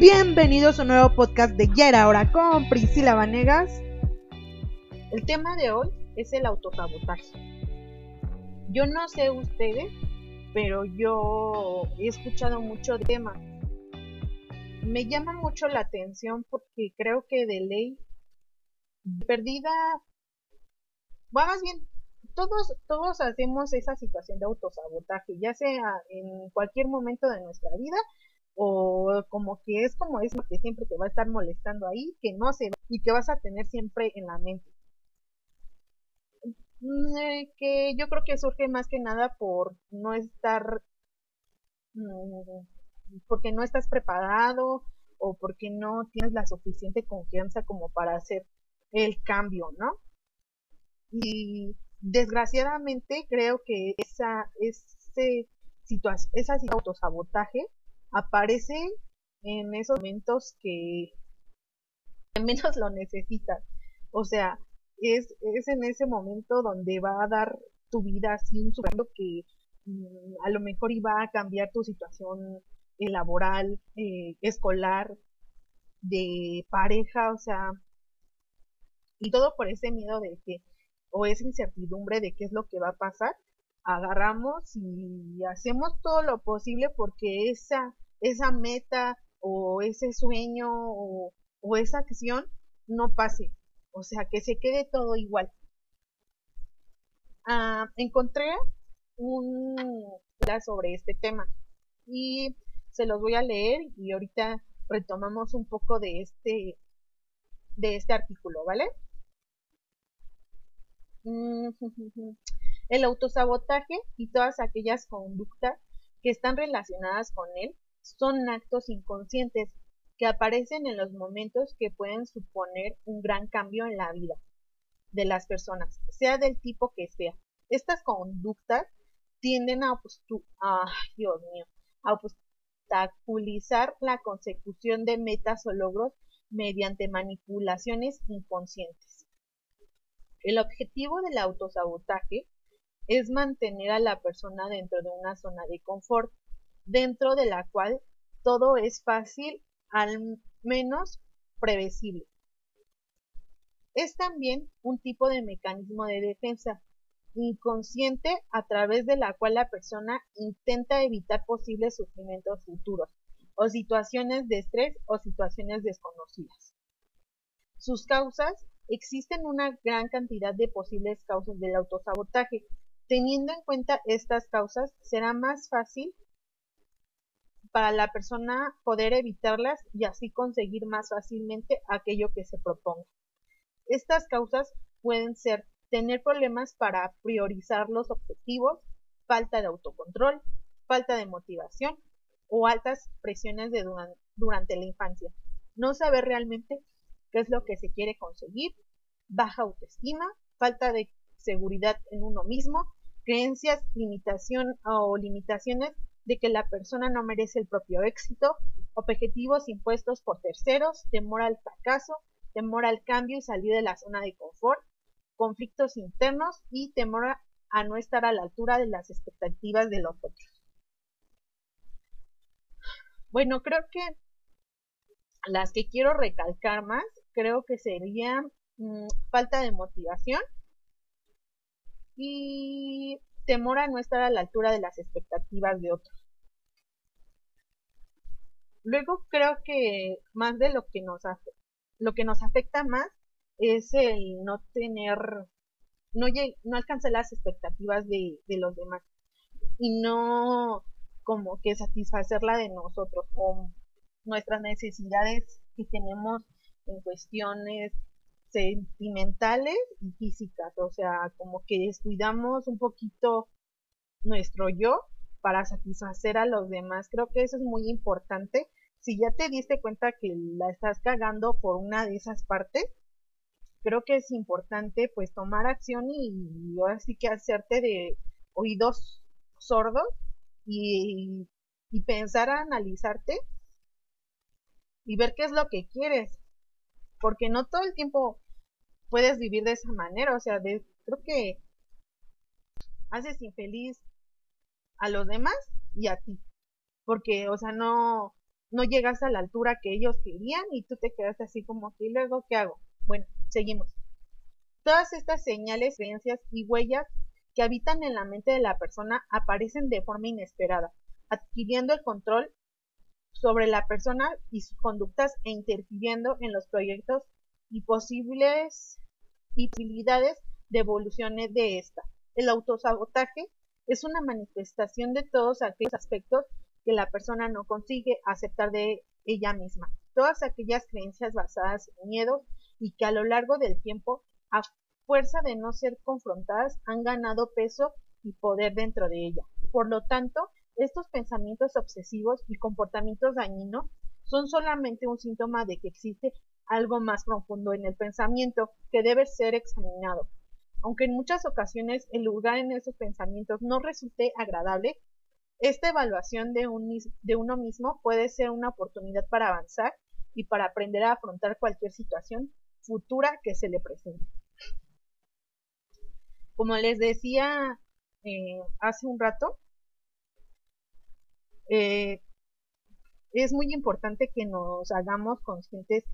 Bienvenidos a un nuevo podcast de Ya era hora con Priscila Vanegas. El tema de hoy es el autosabotaje. Yo no sé ustedes, pero yo he escuchado mucho de tema. Me llama mucho la atención porque creo que de ley perdida, bueno, más bien, todos, todos hacemos esa situación de autosabotaje, ya sea en cualquier momento de nuestra vida o como que es como es lo que siempre te va a estar molestando ahí, que no se va y que vas a tener siempre en la mente. Mm, eh, que yo creo que surge más que nada por no estar, mm, porque no estás preparado o porque no tienes la suficiente confianza como para hacer el cambio, ¿no? Y desgraciadamente creo que esa, ese situación, esa autosabotaje aparece en esos momentos que menos lo necesitas. O sea, es, es en ese momento donde va a dar tu vida así un sueldo que mm, a lo mejor iba a cambiar tu situación eh, laboral, eh, escolar, de pareja, o sea, y todo por ese miedo de que, o esa incertidumbre de qué es lo que va a pasar, agarramos y hacemos todo lo posible porque esa, esa meta o ese sueño o, esa acción no pase. O sea, que se quede todo igual. Ah, encontré un sobre este tema y se los voy a leer y ahorita retomamos un poco de este de este artículo, ¿vale? El autosabotaje y todas aquellas conductas que están relacionadas con él son actos inconscientes que aparecen en los momentos que pueden suponer un gran cambio en la vida de las personas, sea del tipo que sea. Estas conductas tienden a, Dios mío, a obstaculizar la consecución de metas o logros mediante manipulaciones inconscientes. El objetivo del autosabotaje es mantener a la persona dentro de una zona de confort, dentro de la cual todo es fácil, al menos previsible. Es también un tipo de mecanismo de defensa inconsciente a través de la cual la persona intenta evitar posibles sufrimientos futuros o situaciones de estrés o situaciones desconocidas. Sus causas Existen una gran cantidad de posibles causas del autosabotaje. Teniendo en cuenta estas causas, será más fácil para la persona poder evitarlas y así conseguir más fácilmente aquello que se proponga. Estas causas pueden ser tener problemas para priorizar los objetivos, falta de autocontrol, falta de motivación o altas presiones durante la infancia. No saber realmente qué es lo que se quiere conseguir, baja autoestima, falta de seguridad en uno mismo, creencias, limitación o limitaciones de que la persona no merece el propio éxito, objetivos impuestos por terceros, temor al fracaso, temor al cambio y salir de la zona de confort, conflictos internos y temor a no estar a la altura de las expectativas de los otros. Bueno, creo que las que quiero recalcar más, creo que serían mm, falta de motivación y temor a no estar a la altura de las expectativas de otros. Luego creo que más de lo que nos hace, lo que nos afecta más es el no tener, no, no alcanzar las expectativas de, de los demás y no como que satisfacer la de nosotros o nuestras necesidades que tenemos en cuestiones sentimentales y físicas, o sea, como que descuidamos un poquito nuestro yo para satisfacer a los demás. Creo que eso es muy importante. Si ya te diste cuenta que la estás cagando por una de esas partes, creo que es importante pues tomar acción y, ahora sí que hacerte de oídos sordos y, y pensar analizarte y ver qué es lo que quieres. Porque no todo el tiempo puedes vivir de esa manera. O sea, de, creo que haces infeliz a los demás y a ti. Porque, o sea, no, no llegas a la altura que ellos querían y tú te quedas así como que, ¿y luego qué hago? Bueno, seguimos. Todas estas señales, creencias y huellas que habitan en la mente de la persona aparecen de forma inesperada, adquiriendo el control sobre la persona y sus conductas e interfiriendo en los proyectos y posibles posibilidades de evoluciones de esta. El autosabotaje es una manifestación de todos aquellos aspectos que la persona no consigue aceptar de ella misma. Todas aquellas creencias basadas en miedo y que a lo largo del tiempo, a fuerza de no ser confrontadas, han ganado peso y poder dentro de ella. Por lo tanto, estos pensamientos obsesivos y comportamientos dañinos son solamente un síntoma de que existe algo más profundo en el pensamiento que debe ser examinado. Aunque en muchas ocasiones el lugar en esos pensamientos no resulte agradable, esta evaluación de, uno mismo puede ser una oportunidad para avanzar y para aprender a afrontar cualquier situación futura que se le presente. Como les decía eh, hace un rato, eh, es muy importante que nos hagamos conscientes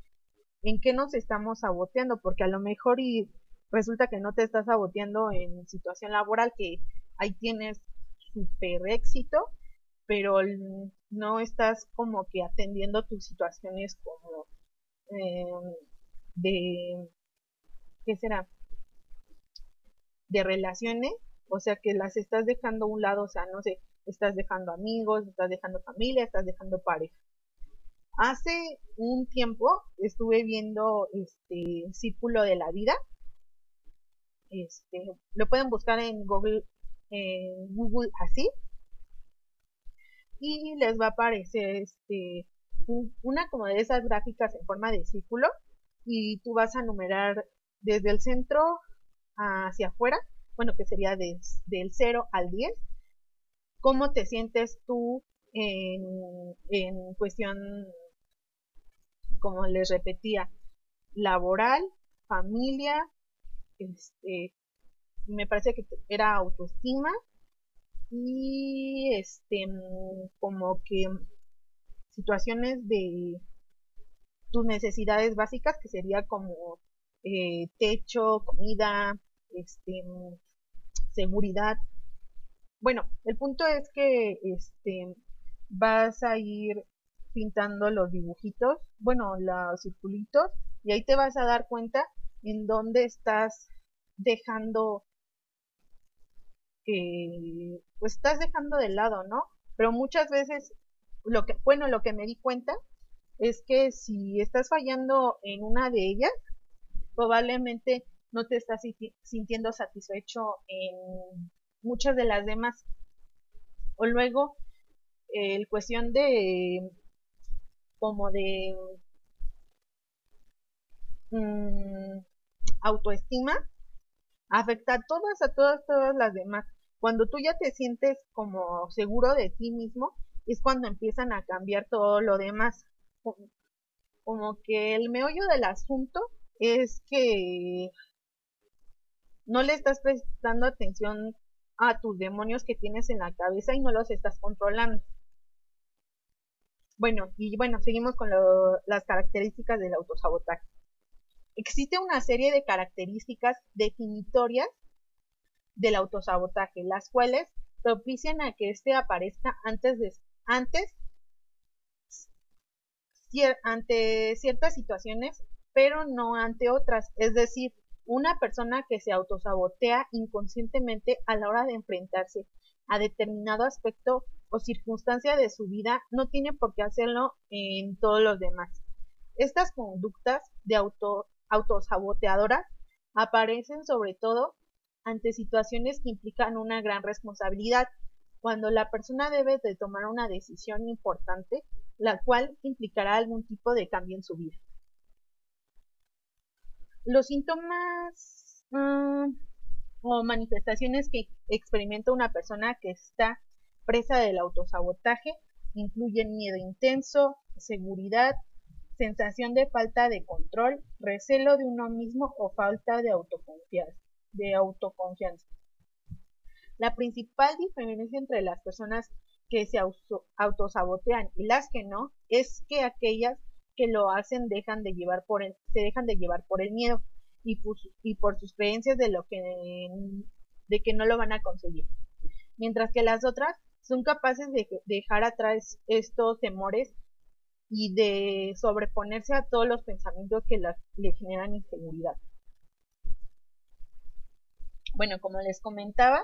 en qué nos estamos saboteando, porque a lo mejor y resulta que no te estás saboteando en situación laboral, que ahí tienes super éxito, pero no estás como que atendiendo tus situaciones como eh, de, ¿qué será? De relaciones, o sea que las estás dejando a un lado, o sea, no sé, estás dejando amigos, estás dejando familia, estás dejando pareja. Hace un tiempo estuve viendo este Círculo de la Vida. Este, lo pueden buscar en Google, Google así. Y les va a aparecer este, una como de esas gráficas en forma de círculo. Y tú vas a numerar desde el centro hacia afuera, bueno, que sería del 0 al 10 cómo te sientes tú en, cuestión, como les repetía, laboral, familia, este, me parece que era autoestima y este como que situaciones de tus necesidades básicas que sería como eh, techo, comida, este, seguridad, bueno, el punto es que este vas a ir pintando los dibujitos, bueno, los circulitos, y ahí te vas a dar cuenta en dónde estás dejando que pues estás dejando de lado, ¿no? Pero muchas veces lo que bueno, lo que me di cuenta es que si estás fallando en una de ellas, probablemente no te estás sintiendo satisfecho en muchas de las demás. O luego, el cuestión de como de mm, autoestima afecta a todas, a todas, todas las demás. Cuando tú ya te sientes como seguro de ti mismo, es cuando empiezan a cambiar todo lo demás. Como que el meollo del asunto es que no le estás prestando atención a tus demonios que tienes en la cabeza y no los estás controlando. Bueno, y bueno, seguimos con las características del autosabotaje. Existe una serie de características definitorias del autosabotaje, las cuales propician a que éste aparezca antes de antes ante ciertas situaciones, pero no ante otras. Es decir, una persona que se autosabotea inconscientemente a la hora de enfrentarse a determinado aspecto o circunstancia de su vida no tiene por qué hacerlo en todos los demás. Estas conductas de auto, autosaboteadoras aparecen sobre todo ante situaciones que implican una gran responsabilidad, cuando la persona debe de tomar una decisión importante, la cual implicará algún tipo de cambio en su vida. Los síntomas mm, o manifestaciones que experimenta una persona que está presa del autosabotaje incluyen miedo intenso, seguridad, sensación de falta de control, recelo de uno mismo o falta de autoconfianza. De autoconfianza. La principal diferencia entre las personas que se autosabotean y las que no, es que aquellas que lo hacen dejan de llevar por el, se dejan de llevar por el miedo y, por sus creencias de lo que de que no lo van a conseguir. Mientras que las otras son capaces de dejar atrás estos temores y de sobreponerse a todos los pensamientos que las, le generan inseguridad. Bueno, como les comentaba,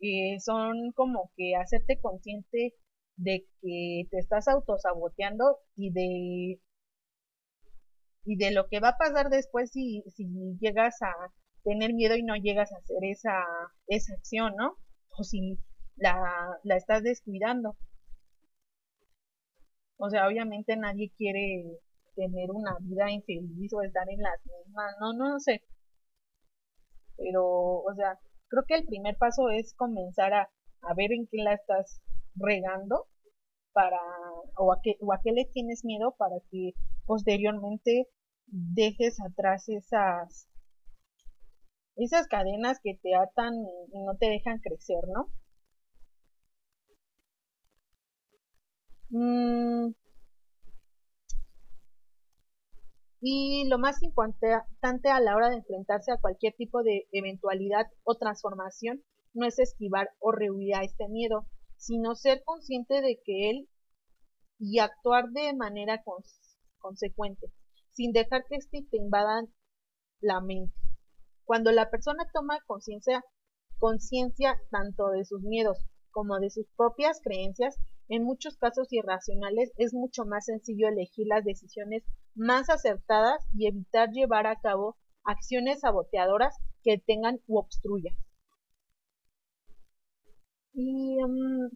eh, son como que hacerte consciente de que te estás autosaboteando y de y de lo que va a pasar después si, si llegas a tener miedo y no llegas a hacer esa, esa acción, ¿no? O si la, la estás descuidando. O sea, obviamente nadie quiere tener una vida infeliz o estar en las mismas, no, no sé. Pero, o sea, creo que el primer paso es comenzar a, a ver en qué la estás regando para, o a qué, o a qué le tienes miedo para que posteriormente dejes atrás esas, esas cadenas que te atan y no te dejan crecer, ¿no? Mm. Y lo más importante a la hora de enfrentarse a cualquier tipo de eventualidad o transformación no es esquivar o rehuir a este miedo, sino ser consciente de que él y actuar de manera consecuente, sin dejar que este te invadan la mente. Cuando la persona toma conciencia conciencia tanto de sus miedos como de sus propias creencias, en muchos casos irracionales es mucho más sencillo elegir las decisiones más acertadas y evitar llevar a cabo acciones saboteadoras que tengan u obstruyan. Y um,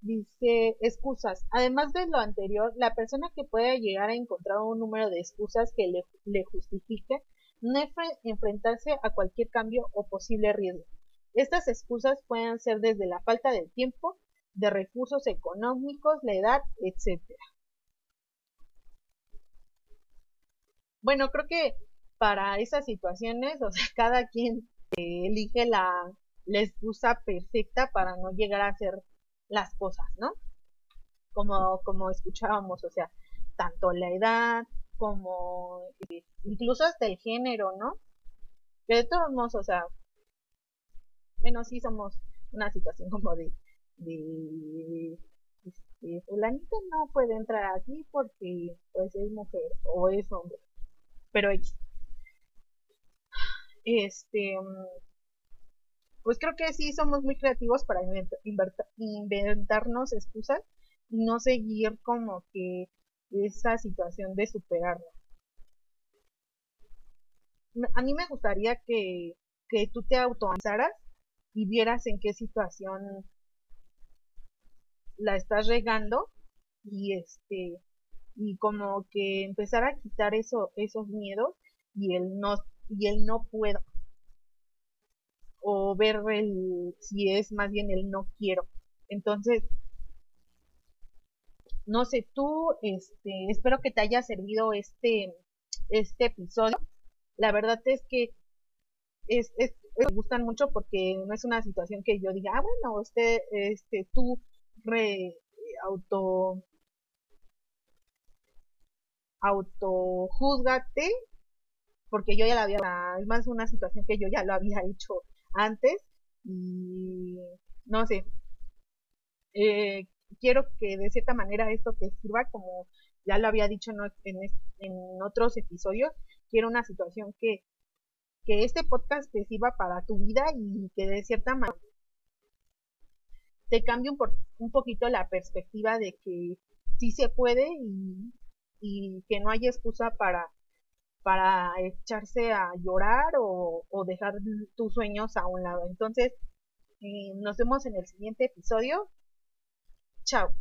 dice excusas. Además de lo anterior, la persona que pueda llegar a encontrar un número de excusas que le, le justifique no enfrentarse a cualquier cambio o posible riesgo. Estas excusas pueden ser desde la falta de tiempo, de recursos económicos, la edad, etc. Bueno, creo que para esas situaciones, o sea, cada quien elige la, la excusa perfecta para no llegar a hacer las cosas, ¿no? Como, como escuchábamos, o sea, tanto la edad como eh, incluso hasta el género, ¿no? Que de todos modos, o sea, bueno, sí somos una situación como de, de este, fulanito no puede entrar aquí porque pues es mujer o es hombre, pero este pues creo que sí somos muy creativos para inventarnos excusas y no seguir como que esa situación de superarla. A mí me gustaría que, que tú te autoanalizaras y vieras en qué situación la estás regando y este y como que empezar a quitar eso, esos miedos y el no y el no puedo. O ver el si es más bien el no quiero. Entonces no sé tú este espero que te haya servido este este episodio. La verdad es que es, es, me gustan mucho porque no es una situación que yo diga, ah, bueno, este, este, tú re, auto, auto juzgate, porque yo ya la había, es más una situación que yo ya lo había hecho antes y no sé, eh, quiero que de cierta manera esto te sirva como ya lo había dicho en, en otros episodios, quiero una situación que que este podcast te sirva para tu vida y que de cierta manera te cambie un, un poquito la perspectiva de que sí se puede y, que no hay excusa para, para echarse a llorar o, dejar tus sueños a un lado. Entonces, eh, nos vemos en el siguiente episodio. Chao.